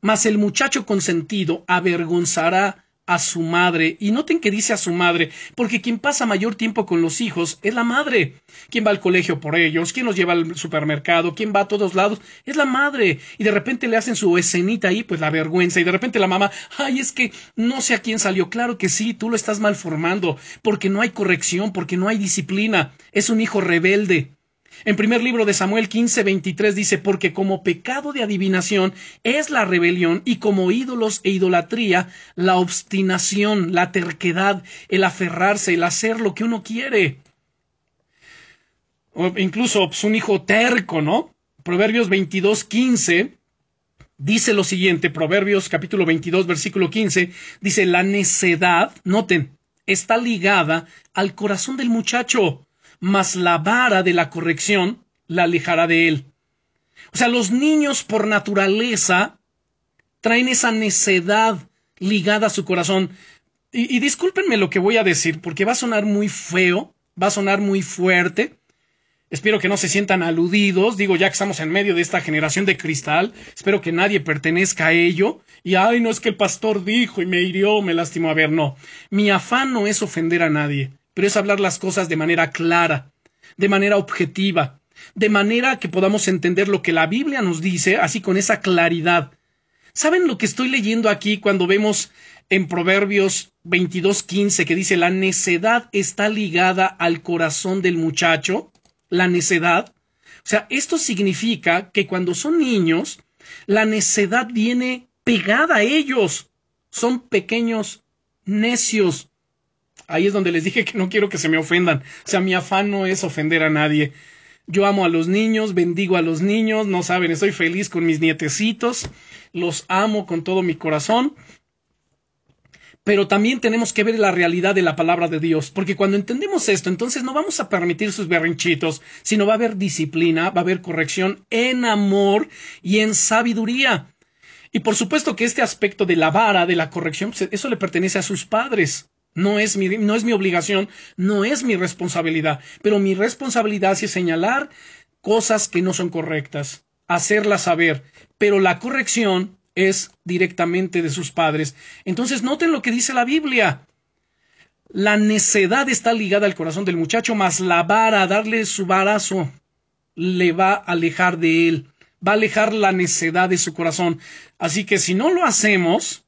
mas el muchacho consentido avergonzará a su madre. Y noten que dice a su madre, porque quien pasa mayor tiempo con los hijos es la madre. Quien va al colegio por ellos, quien los lleva al supermercado, quien va a todos lados, es la madre. Y de repente le hacen su escenita ahí, pues la vergüenza. Y de repente la mamá, ay, es que no sé a quién salió. Claro que sí, tú lo estás mal formando, porque no hay corrección, porque no hay disciplina. Es un hijo rebelde. En primer libro de Samuel 15, 23 dice, porque como pecado de adivinación es la rebelión y como ídolos e idolatría la obstinación, la terquedad, el aferrarse, el hacer lo que uno quiere. O incluso pues, un hijo terco, ¿no? Proverbios 22, 15 dice lo siguiente, Proverbios capítulo 22, versículo 15, dice, la necedad, noten, está ligada al corazón del muchacho mas la vara de la corrección la alejará de él. O sea, los niños por naturaleza traen esa necedad ligada a su corazón. Y, y, discúlpenme lo que voy a decir, porque va a sonar muy feo, va a sonar muy fuerte. Espero que no se sientan aludidos, digo, ya que estamos en medio de esta generación de cristal, espero que nadie pertenezca a ello. Y ay, no es que el pastor dijo y me hirió, me lastimó. A ver, no. Mi afán no es ofender a nadie pero es hablar las cosas de manera clara, de manera objetiva, de manera que podamos entender lo que la Biblia nos dice, así con esa claridad. ¿Saben lo que estoy leyendo aquí cuando vemos en Proverbios 22:15 que dice la necedad está ligada al corazón del muchacho? La necedad. O sea, esto significa que cuando son niños, la necedad viene pegada a ellos. Son pequeños necios. Ahí es donde les dije que no quiero que se me ofendan. O sea, mi afán no es ofender a nadie. Yo amo a los niños, bendigo a los niños, no saben, estoy feliz con mis nietecitos, los amo con todo mi corazón. Pero también tenemos que ver la realidad de la palabra de Dios, porque cuando entendemos esto, entonces no vamos a permitir sus berrinchitos, sino va a haber disciplina, va a haber corrección en amor y en sabiduría. Y por supuesto que este aspecto de la vara, de la corrección, pues, eso le pertenece a sus padres. No es, mi, no es mi obligación, no es mi responsabilidad, pero mi responsabilidad es señalar cosas que no son correctas, hacerlas saber, pero la corrección es directamente de sus padres. Entonces noten lo que dice la Biblia. La necedad está ligada al corazón del muchacho, mas la vara, darle su varazo, le va a alejar de él, va a alejar la necedad de su corazón. Así que si no lo hacemos,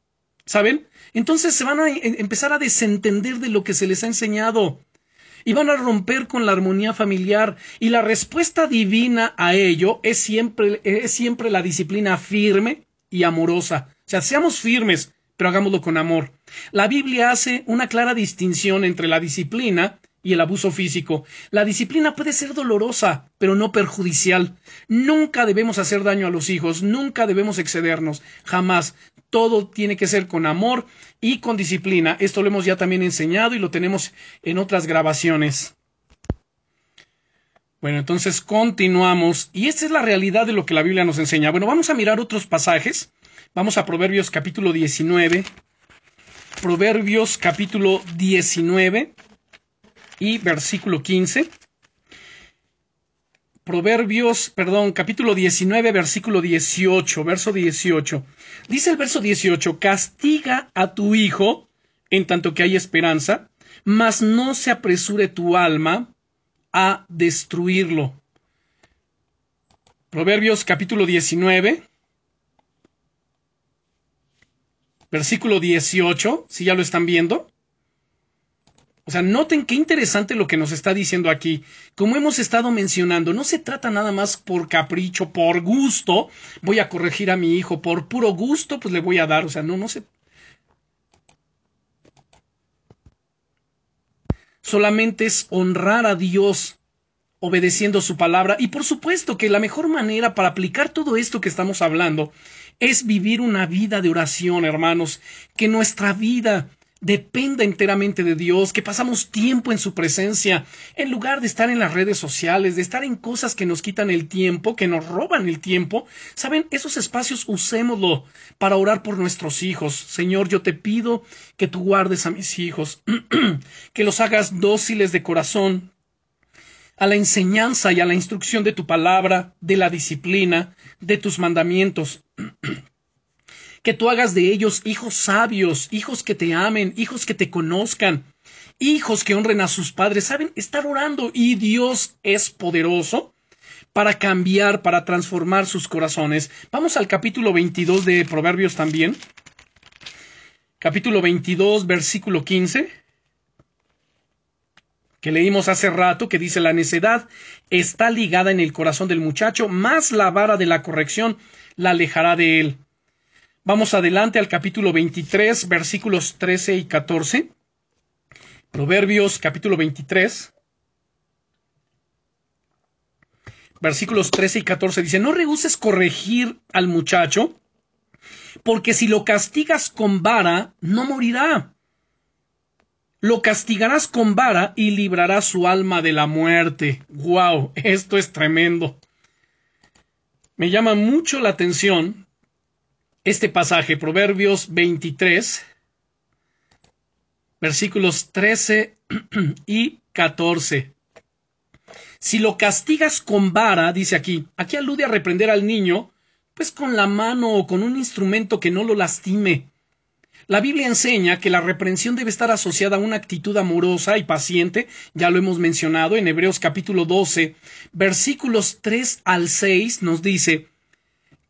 ¿saben? Entonces se van a empezar a desentender de lo que se les ha enseñado y van a romper con la armonía familiar y la respuesta divina a ello es siempre, es siempre la disciplina firme y amorosa. O sea, seamos firmes, pero hagámoslo con amor. La Biblia hace una clara distinción entre la disciplina y el abuso físico. La disciplina puede ser dolorosa, pero no perjudicial. Nunca debemos hacer daño a los hijos, nunca debemos excedernos, jamás. Todo tiene que ser con amor y con disciplina. Esto lo hemos ya también enseñado y lo tenemos en otras grabaciones. Bueno, entonces continuamos. Y esta es la realidad de lo que la Biblia nos enseña. Bueno, vamos a mirar otros pasajes. Vamos a Proverbios capítulo 19. Proverbios capítulo 19 y versículo 15. Proverbios, perdón, capítulo 19, versículo 18, verso 18. Dice el verso 18, castiga a tu hijo en tanto que hay esperanza, mas no se apresure tu alma a destruirlo. Proverbios capítulo 19, versículo 18, si ya lo están viendo. O sea, noten qué interesante lo que nos está diciendo aquí. Como hemos estado mencionando, no se trata nada más por capricho, por gusto, voy a corregir a mi hijo, por puro gusto, pues le voy a dar. O sea, no, no se. Solamente es honrar a Dios obedeciendo su palabra. Y por supuesto que la mejor manera para aplicar todo esto que estamos hablando es vivir una vida de oración, hermanos. Que nuestra vida dependa enteramente de Dios, que pasamos tiempo en su presencia, en lugar de estar en las redes sociales, de estar en cosas que nos quitan el tiempo, que nos roban el tiempo. Saben, esos espacios usémoslo para orar por nuestros hijos. Señor, yo te pido que tú guardes a mis hijos, que los hagas dóciles de corazón, a la enseñanza y a la instrucción de tu palabra, de la disciplina, de tus mandamientos. que tú hagas de ellos hijos sabios, hijos que te amen, hijos que te conozcan, hijos que honren a sus padres. Saben, estar orando y Dios es poderoso para cambiar, para transformar sus corazones. Vamos al capítulo 22 de Proverbios también. Capítulo 22, versículo 15 que leímos hace rato, que dice la necedad está ligada en el corazón del muchacho, más la vara de la corrección la alejará de él. Vamos adelante al capítulo 23, versículos 13 y 14. Proverbios capítulo 23. Versículos 13 y 14 dice, no rehuses corregir al muchacho, porque si lo castigas con vara, no morirá. Lo castigarás con vara y librarás su alma de la muerte. ¡Wow! Esto es tremendo. Me llama mucho la atención este pasaje, Proverbios 23, versículos 13 y 14. Si lo castigas con vara, dice aquí, aquí alude a reprender al niño, pues con la mano o con un instrumento que no lo lastime. La Biblia enseña que la reprensión debe estar asociada a una actitud amorosa y paciente, ya lo hemos mencionado en Hebreos capítulo 12, versículos 3 al 6 nos dice,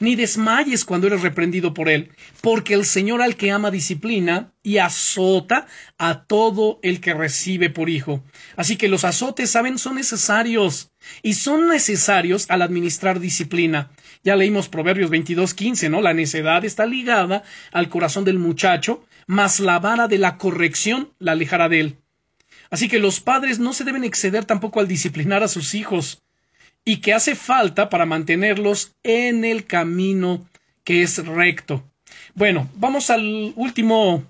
ni desmayes cuando eres reprendido por él, porque el Señor al que ama disciplina y azota a todo el que recibe por hijo. Así que los azotes, saben, son necesarios y son necesarios al administrar disciplina. Ya leímos Proverbios 22:15, ¿no? La necedad está ligada al corazón del muchacho, mas la vara de la corrección la alejará de él. Así que los padres no se deben exceder tampoco al disciplinar a sus hijos y que hace falta para mantenerlos en el camino que es recto. Bueno, vamos al último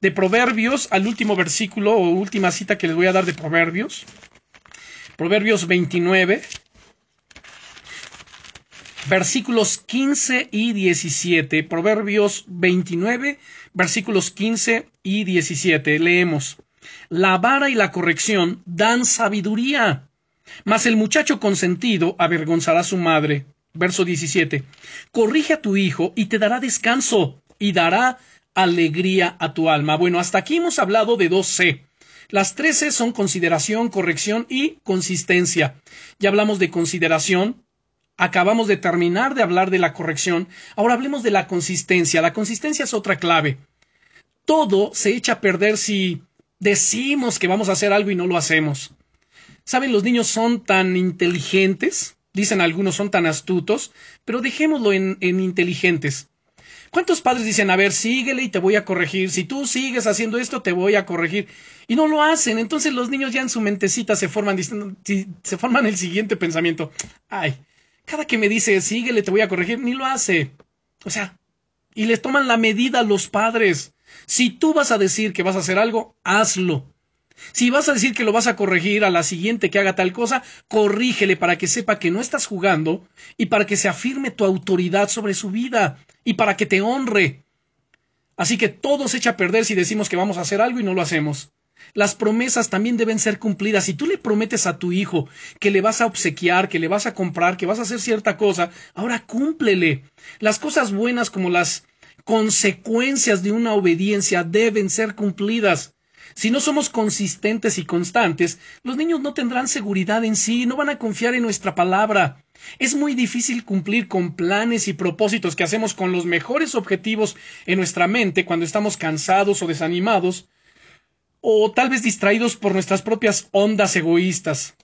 de Proverbios, al último versículo o última cita que les voy a dar de Proverbios. Proverbios 29, versículos 15 y 17. Proverbios 29, versículos 15 y 17. Leemos. La vara y la corrección dan sabiduría mas el muchacho consentido avergonzará a su madre. Verso 17. Corrige a tu hijo y te dará descanso y dará alegría a tu alma. Bueno, hasta aquí hemos hablado de dos C. Las tres C son consideración, corrección y consistencia. Ya hablamos de consideración, acabamos de terminar de hablar de la corrección, ahora hablemos de la consistencia. La consistencia es otra clave. Todo se echa a perder si decimos que vamos a hacer algo y no lo hacemos. Saben, los niños son tan inteligentes, dicen algunos son tan astutos, pero dejémoslo en, inteligentes. ¿Cuántos padres dicen, a ver, síguele y te voy a corregir? Si tú sigues haciendo esto, te voy a corregir. Y no lo hacen. Entonces los niños ya en su mentecita se forman, se forman el siguiente pensamiento. Ay, cada que me dice, síguele, te voy a corregir, ni lo hace. O sea, y les toman la medida a los padres. Si tú vas a decir que vas a hacer algo, hazlo. Si vas a decir que lo vas a corregir a la siguiente que haga tal cosa, corrígele para que sepa que no estás jugando y para que se afirme tu autoridad sobre su vida y para que te honre. Así que todo se echa a perder si decimos que vamos a hacer algo y no lo hacemos. Las promesas también deben ser cumplidas. Si tú le prometes a tu hijo que le vas a obsequiar, que le vas a comprar, que vas a hacer cierta cosa, ahora cúmplele. Las cosas buenas como las consecuencias de una obediencia deben ser cumplidas. Si no somos consistentes y constantes, los niños no tendrán seguridad en sí, no van a confiar en nuestra palabra. Es muy difícil cumplir con planes y propósitos que hacemos con los mejores objetivos en nuestra mente cuando estamos cansados o desanimados, o tal vez distraídos por nuestras propias ondas egoístas.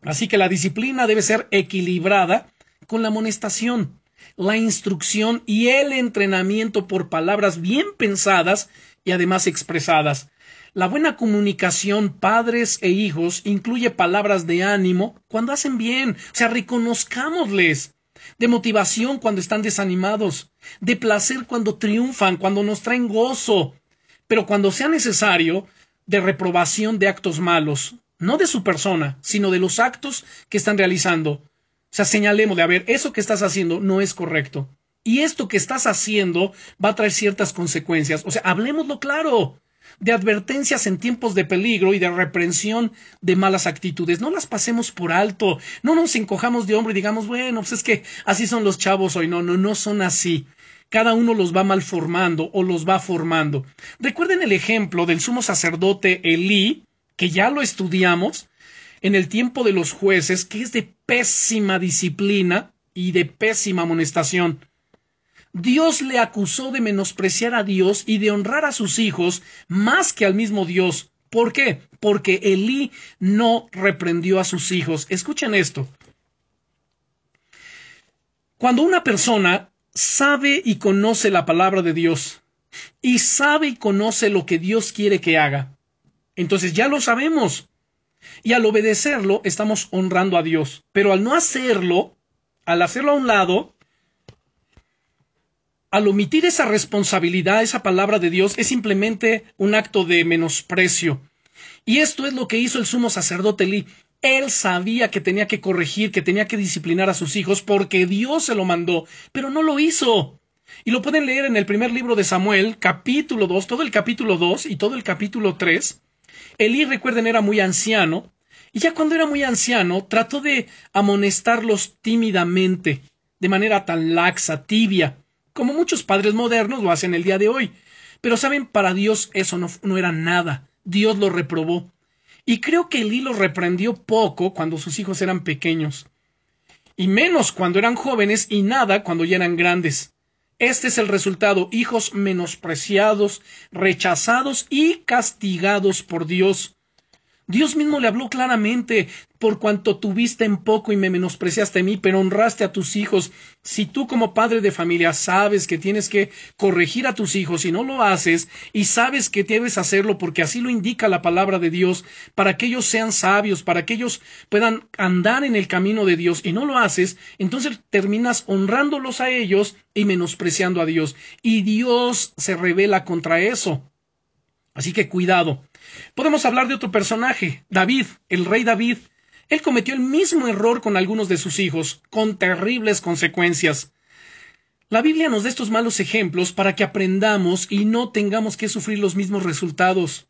Así que la disciplina debe ser equilibrada con la amonestación, la instrucción y el entrenamiento por palabras bien pensadas y además expresadas. La buena comunicación padres e hijos incluye palabras de ánimo cuando hacen bien, o sea, reconozcámosles, de motivación cuando están desanimados, de placer cuando triunfan, cuando nos traen gozo, pero cuando sea necesario, de reprobación de actos malos, no de su persona, sino de los actos que están realizando. O sea, señalemos de, a ver, eso que estás haciendo no es correcto. Y esto que estás haciendo va a traer ciertas consecuencias. O sea, hablemoslo claro de advertencias en tiempos de peligro y de reprensión de malas actitudes. No las pasemos por alto, no nos encojamos de hombro y digamos, bueno, pues es que así son los chavos hoy. No, no, no son así. Cada uno los va malformando o los va formando. Recuerden el ejemplo del sumo sacerdote Elí, que ya lo estudiamos en el tiempo de los jueces, que es de pésima disciplina y de pésima amonestación. Dios le acusó de menospreciar a Dios y de honrar a sus hijos más que al mismo Dios. ¿Por qué? Porque Elí no reprendió a sus hijos. Escuchen esto. Cuando una persona sabe y conoce la palabra de Dios y sabe y conoce lo que Dios quiere que haga, entonces ya lo sabemos. Y al obedecerlo estamos honrando a Dios. Pero al no hacerlo, al hacerlo a un lado, al omitir esa responsabilidad, esa palabra de Dios, es simplemente un acto de menosprecio. Y esto es lo que hizo el sumo sacerdote Lee. Él sabía que tenía que corregir, que tenía que disciplinar a sus hijos porque Dios se lo mandó, pero no lo hizo. Y lo pueden leer en el primer libro de Samuel, capítulo 2, todo el capítulo 2 y todo el capítulo 3. Elí, recuerden, era muy anciano Y ya cuando era muy anciano, trató de amonestarlos tímidamente, de manera tan laxa, tibia, como muchos padres modernos lo hacen el día de hoy. Pero saben, para Dios eso no, era nada. Dios lo reprobó. Y creo que Elí lo reprendió poco cuando sus hijos eran pequeños, y menos cuando eran jóvenes y nada cuando ya eran grandes. Este es el resultado, hijos menospreciados, rechazados y castigados por Dios. Dios mismo le habló claramente, por cuanto tuviste en poco y me menospreciaste a mí, pero honraste a tus hijos. Si tú como padre de familia sabes que tienes que corregir a tus hijos y no lo haces, y sabes que debes hacerlo porque así lo indica la palabra de Dios, para que ellos sean sabios, para que ellos puedan andar en el camino de Dios, y no lo haces, entonces terminas honrándolos a ellos y menospreciando a Dios. Y Dios se revela contra eso. Así que cuidado. Podemos hablar de otro personaje, David, el rey David. Él cometió el mismo error con algunos de sus hijos, con terribles consecuencias. La Biblia nos da estos malos ejemplos para que aprendamos y no tengamos que sufrir los mismos resultados.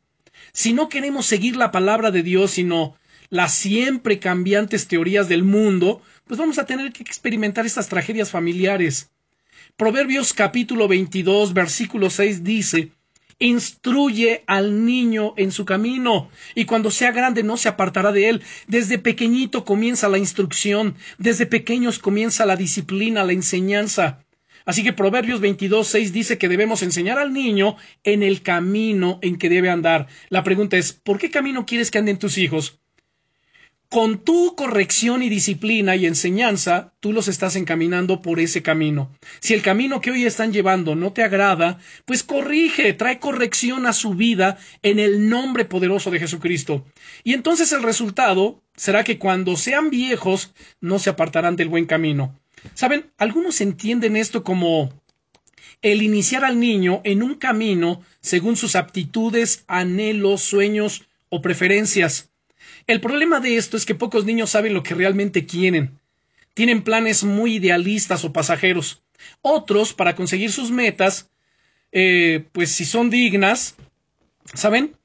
Si no queremos seguir la palabra de Dios, sino las siempre cambiantes teorías del mundo, pues vamos a tener que experimentar estas tragedias familiares. Proverbios capítulo 22, versículo 6 dice, Instruye al niño en su camino, y cuando sea grande no se apartará de él. Desde pequeñito comienza la instrucción, desde pequeños comienza la disciplina, la enseñanza. Así que Proverbios 22, 6 dice que debemos enseñar al niño en el camino en que debe andar. La pregunta es, ¿por qué camino quieres que anden tus hijos? Con tu corrección y disciplina y enseñanza, tú los estás encaminando por ese camino. Si el camino que hoy están llevando no te agrada, pues corrige, trae corrección a su vida en el nombre poderoso de Jesucristo. Y entonces el resultado será que cuando sean viejos no se apartarán del buen camino. Saben, algunos entienden esto como el iniciar al niño en un camino según sus aptitudes, anhelos, sueños o preferencias. El problema de esto es que pocos niños saben lo que realmente quieren. Tienen planes muy idealistas o pasajeros. Otros, para conseguir sus metas, eh, pues si son dignas, ¿saben?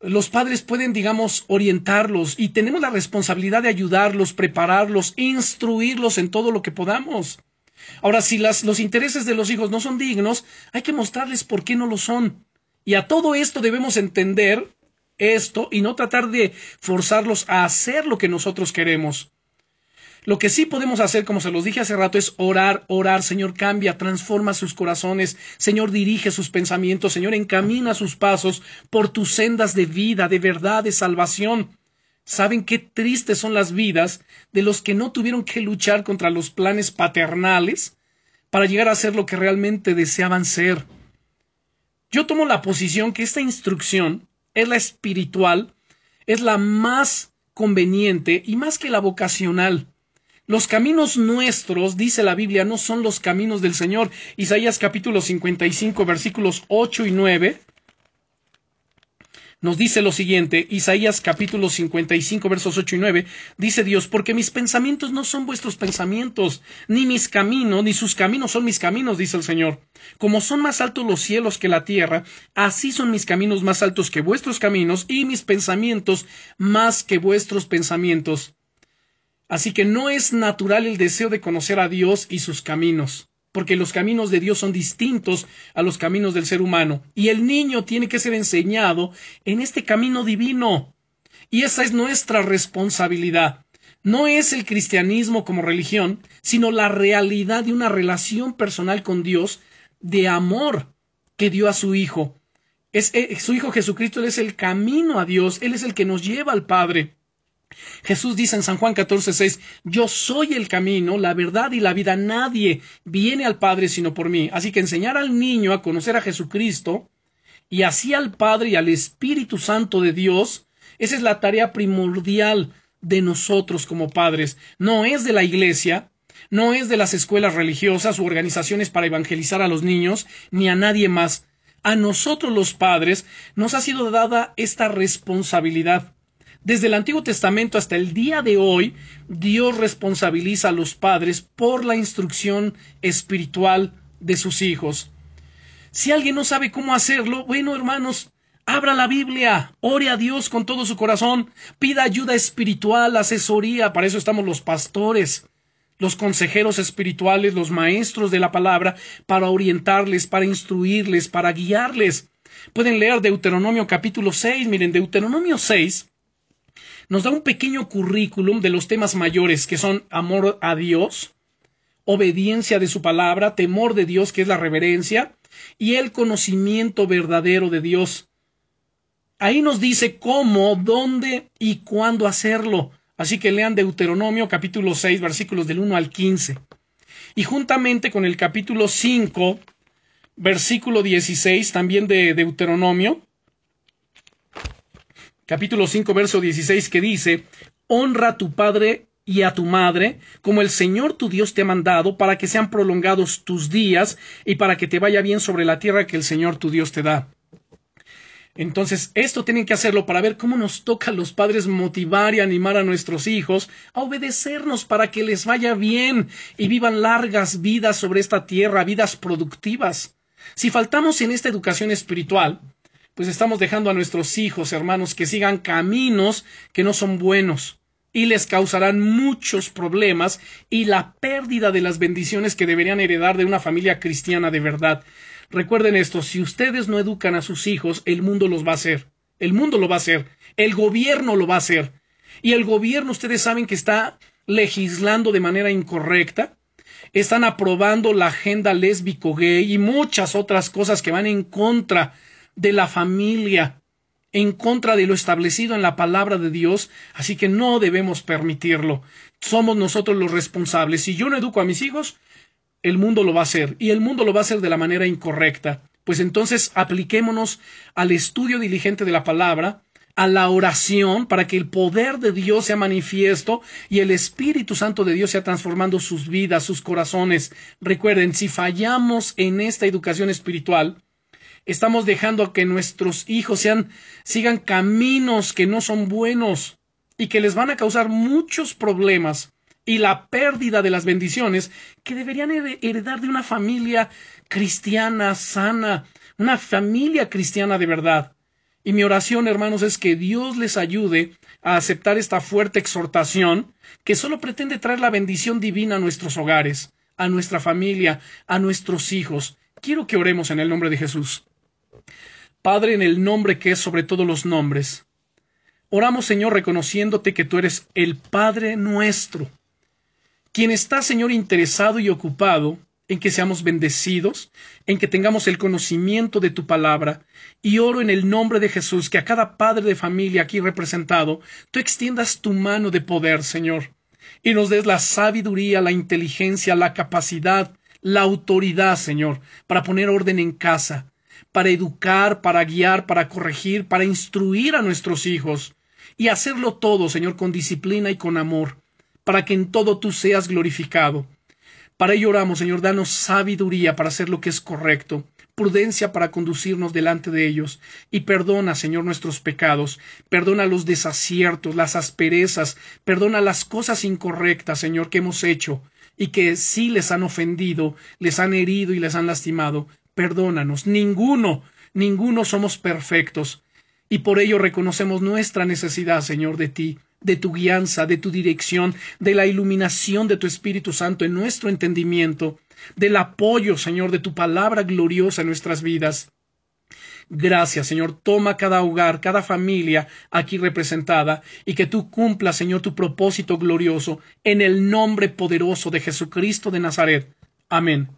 Los padres pueden, digamos, orientarlos y tenemos la responsabilidad de ayudarlos, prepararlos, instruirlos en todo lo que podamos. Ahora, si los intereses de los hijos no son dignos, hay que mostrarles por qué no lo son. Y a todo esto debemos entender esto y no tratar de forzarlos a hacer lo que nosotros queremos. Lo que sí podemos hacer, como se los dije hace rato, es orar, orar, Señor, cambia, transforma sus corazones, Señor, dirige sus pensamientos, Señor, encamina sus pasos por tus sendas de vida, de verdad, de salvación. ¿Saben qué tristes son las vidas de los que no tuvieron que luchar contra los planes paternales para llegar a ser lo que realmente deseaban ser? Yo tomo la posición que esta instrucción es la espiritual, es la más conveniente y más que la vocacional. Los caminos nuestros, dice la Biblia, no son los caminos del Señor. Isaías capítulo 55 versículos 8 y 9 nos dice lo siguiente, Isaías capítulo 55 versos 8 y 9, dice Dios, porque mis pensamientos no son vuestros pensamientos, ni mis caminos, ni sus caminos son mis caminos, dice el Señor. Como son más altos los cielos que la tierra, así son mis caminos más altos que vuestros caminos, y mis pensamientos más que vuestros pensamientos. Así que no es natural el deseo de conocer a Dios y sus caminos porque los caminos de Dios son distintos a los caminos del ser humano, y el niño tiene que ser enseñado en este camino divino. Y esa es nuestra responsabilidad. No es el cristianismo como religión, sino la realidad de una relación personal con Dios de amor que dio a su Hijo. Es, eh, su Hijo Jesucristo, es el camino a Dios, Él es el que nos lleva al Padre. Jesús dice en San Juan 14:6, yo soy el camino, la verdad y la vida. Nadie viene al Padre sino por mí. Así que enseñar al niño a conocer a Jesucristo y así al Padre y al Espíritu Santo de Dios, esa es la tarea primordial de nosotros como padres. No es de la iglesia, no es de las escuelas religiosas u organizaciones para evangelizar a los niños, ni a nadie más. A nosotros los padres nos ha sido dada esta responsabilidad. Desde el Antiguo Testamento hasta el día de hoy, Dios responsabiliza a los padres por la instrucción espiritual de sus hijos. Si alguien no sabe cómo hacerlo, bueno, hermanos, Abra la Biblia, ore a Dios con todo su corazón, pida ayuda espiritual, asesoría, para eso estamos los pastores, los consejeros espirituales, los maestros de la palabra, para orientarles, para instruirles, para guiarles. Pueden leer Deuteronomio capítulo 6, miren, Deuteronomio 6 nos da un pequeño currículum de los temas mayores que son amor a Dios, obediencia de su palabra, temor de Dios, que es la reverencia, y el conocimiento verdadero de Dios. Ahí nos dice cómo, dónde y cuándo hacerlo. Así que lean Deuteronomio capítulo 6 versículos del 1 al 15. Y juntamente con el capítulo 5 versículo 16 también de Deuteronomio, capítulo 5 verso 16 que dice, honra a tu padre y a tu madre, como el Señor tu Dios te ha mandado, para que sean prolongados tus días y para que te vaya bien sobre la tierra que el Señor tu Dios te da. Entonces, esto tienen que hacerlo para ver cómo nos toca a los padres motivar y animar a nuestros hijos a obedecernos para que les vaya bien y vivan largas vidas sobre esta tierra, vidas productivas. Si faltamos en esta educación espiritual, pues estamos dejando a nuestros hijos, hermanos, que sigan caminos que no son buenos y les causarán muchos problemas y la pérdida de las bendiciones que deberían heredar de una familia cristiana de verdad. Recuerden esto, si ustedes no educan a sus hijos, el mundo los va a hacer. El mundo lo va a hacer. El gobierno lo va a hacer. Y el gobierno, ustedes saben que está legislando de manera incorrecta. Están aprobando la agenda lésbico gay y muchas otras cosas que van en contra de la familia en contra de lo establecido en la palabra de Dios, así que no debemos permitirlo. Somos nosotros los responsables. Si yo no educo a mis hijos, el mundo lo va a hacer, y el mundo lo va a hacer de la manera incorrecta. Pues entonces apliquémonos al estudio diligente de la palabra, a la oración, para que el poder de Dios sea manifiesto y el Espíritu Santo de Dios sea transformando sus vidas, sus corazones. Recuerden, si fallamos en esta educación espiritual, estamos dejando que nuestros hijos sean, sigan caminos que no son buenos y que les van a causar muchos problemas y la pérdida de las bendiciones que deberían heredar de una familia cristiana sana, una familia cristiana de verdad. Y mi oración, hermanos, es que Dios les ayude a aceptar esta fuerte exhortación que solo pretende traer la bendición divina a nuestros hogares, a nuestra familia, a nuestros hijos. Quiero que oremos en el nombre de Jesús. Padre, en el nombre que es sobre todos los nombres, oramos, Señor, reconociéndote que tú eres el Padre nuestro, quien está, Señor, interesado y ocupado en que seamos bendecidos, en que tengamos el conocimiento de tu palabra, y oro en el nombre de Jesús que a cada padre de familia aquí representado, tú extiendas tu mano de poder, Señor, y nos des la sabiduría, la inteligencia, la capacidad, la autoridad, Señor, para poner orden en casa, para educar, para guiar, para corregir, para instruir a nuestros hijos, y hacerlo todo, Señor, con disciplina y con amor, para que en todo tú seas glorificado. Para ello oramos, Señor, danos sabiduría para hacer lo que es correcto, prudencia para conducirnos delante de ellos, y perdona, Señor, nuestros pecados, perdona los desaciertos, las asperezas, perdona las cosas incorrectas, Señor, que hemos hecho, y que sí les han ofendido, les han herido y les han lastimado, perdónanos. Ninguno, ninguno somos perfectos. Y por ello reconocemos nuestra necesidad, Señor, de ti, de tu guianza, de tu dirección, de la iluminación de tu Espíritu Santo en nuestro entendimiento, del apoyo, Señor, de tu palabra gloriosa en nuestras vidas. Gracias, Señor. Toma cada hogar, cada familia aquí representada y que tú cumplas, Señor, tu propósito glorioso en el nombre poderoso de Jesucristo de Nazaret. Amén.